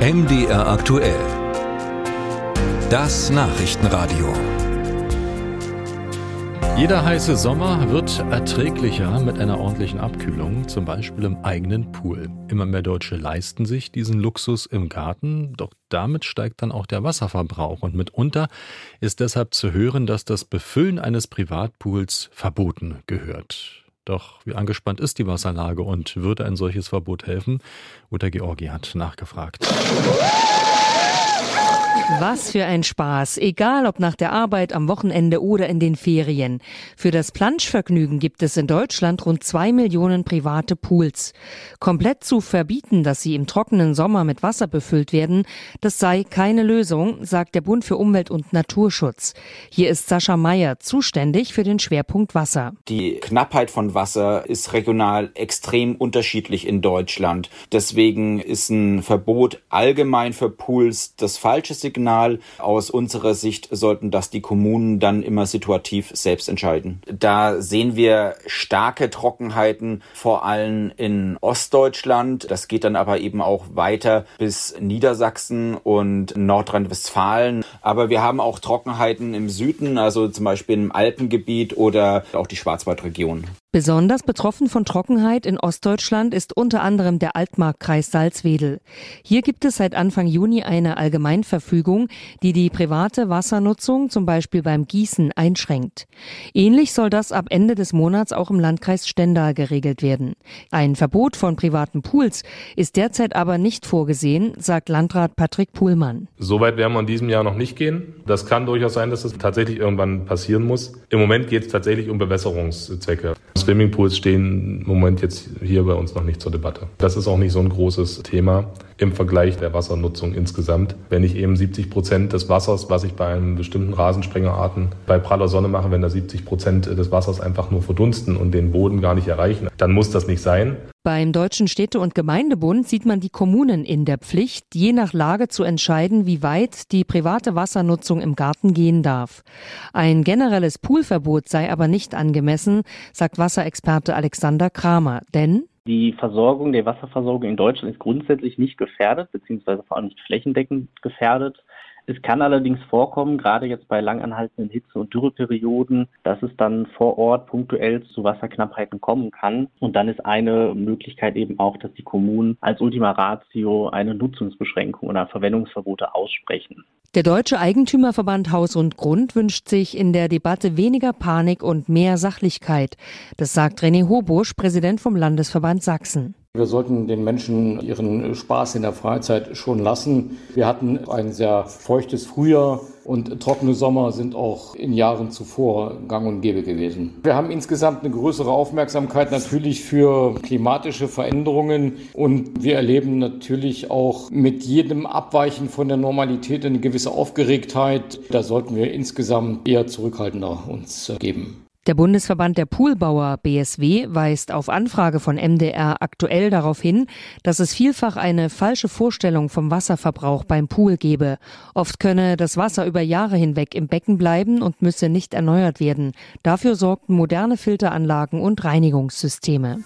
MDR aktuell. Das Nachrichtenradio. Jeder heiße Sommer wird erträglicher mit einer ordentlichen Abkühlung, zum Beispiel im eigenen Pool. Immer mehr Deutsche leisten sich diesen Luxus im Garten, doch damit steigt dann auch der Wasserverbrauch und mitunter ist deshalb zu hören, dass das Befüllen eines Privatpools verboten gehört. Doch wie angespannt ist die Wasserlage und würde ein solches Verbot helfen? Uta Georgi hat nachgefragt. Was für ein Spaß, egal ob nach der Arbeit, am Wochenende oder in den Ferien. Für das Planschvergnügen gibt es in Deutschland rund zwei Millionen private Pools. Komplett zu verbieten, dass sie im trockenen Sommer mit Wasser befüllt werden, das sei keine Lösung, sagt der Bund für Umwelt und Naturschutz. Hier ist Sascha Meyer zuständig für den Schwerpunkt Wasser. Die Knappheit von Wasser ist regional extrem unterschiedlich in Deutschland. Deswegen ist ein Verbot allgemein für Pools das falsche Signal Signal. Aus unserer Sicht sollten das die Kommunen dann immer situativ selbst entscheiden. Da sehen wir starke Trockenheiten, vor allem in Ostdeutschland. Das geht dann aber eben auch weiter bis Niedersachsen und Nordrhein-Westfalen. Aber wir haben auch Trockenheiten im Süden, also zum Beispiel im Alpengebiet oder auch die Schwarzwaldregion. Besonders betroffen von Trockenheit in Ostdeutschland ist unter anderem der Altmarkkreis Salzwedel. Hier gibt es seit Anfang Juni eine Allgemeinverfügung, die die private Wassernutzung zum Beispiel beim Gießen einschränkt. Ähnlich soll das ab Ende des Monats auch im Landkreis Stendal geregelt werden. Ein Verbot von privaten Pools ist derzeit aber nicht vorgesehen, sagt Landrat Patrick Puhlmann. Soweit werden wir in diesem Jahr noch nicht gehen. Das kann durchaus sein, dass es tatsächlich irgendwann passieren muss. Im Moment geht es tatsächlich um Bewässerungszwecke. Swimmingpools stehen im Moment jetzt hier bei uns noch nicht zur Debatte. Das ist auch nicht so ein großes Thema im Vergleich der Wassernutzung insgesamt. Wenn ich eben 70 Prozent des Wassers, was ich bei einem bestimmten Rasensprengerarten bei praller Sonne mache, wenn da 70 Prozent des Wassers einfach nur verdunsten und den Boden gar nicht erreichen, dann muss das nicht sein. Beim Deutschen Städte- und Gemeindebund sieht man die Kommunen in der Pflicht, je nach Lage zu entscheiden, wie weit die private Wassernutzung im Garten gehen darf. Ein generelles Poolverbot sei aber nicht angemessen, sagt Wasserexperte Alexander Kramer, denn die Versorgung, der Wasserversorgung in Deutschland ist grundsätzlich nicht gefährdet, beziehungsweise vor allem nicht flächendeckend gefährdet. Es kann allerdings vorkommen, gerade jetzt bei langanhaltenden Hitze- und Dürreperioden, dass es dann vor Ort punktuell zu Wasserknappheiten kommen kann. Und dann ist eine Möglichkeit eben auch, dass die Kommunen als Ultima Ratio eine Nutzungsbeschränkung oder Verwendungsverbote aussprechen. Der Deutsche Eigentümerverband Haus und Grund wünscht sich in der Debatte weniger Panik und mehr Sachlichkeit. Das sagt René Hobusch, Präsident vom Landesverband Sachsen. Wir sollten den Menschen ihren Spaß in der Freizeit schon lassen. Wir hatten ein sehr feuchtes Frühjahr und trockene Sommer sind auch in Jahren zuvor gang und gäbe gewesen. Wir haben insgesamt eine größere Aufmerksamkeit natürlich für klimatische Veränderungen und wir erleben natürlich auch mit jedem Abweichen von der Normalität eine gewisse Aufgeregtheit. Da sollten wir insgesamt eher zurückhaltender uns geben. Der Bundesverband der Poolbauer BSW weist auf Anfrage von MDR aktuell darauf hin, dass es vielfach eine falsche Vorstellung vom Wasserverbrauch beim Pool gebe. Oft könne das Wasser über Jahre hinweg im Becken bleiben und müsse nicht erneuert werden. Dafür sorgten moderne Filteranlagen und Reinigungssysteme.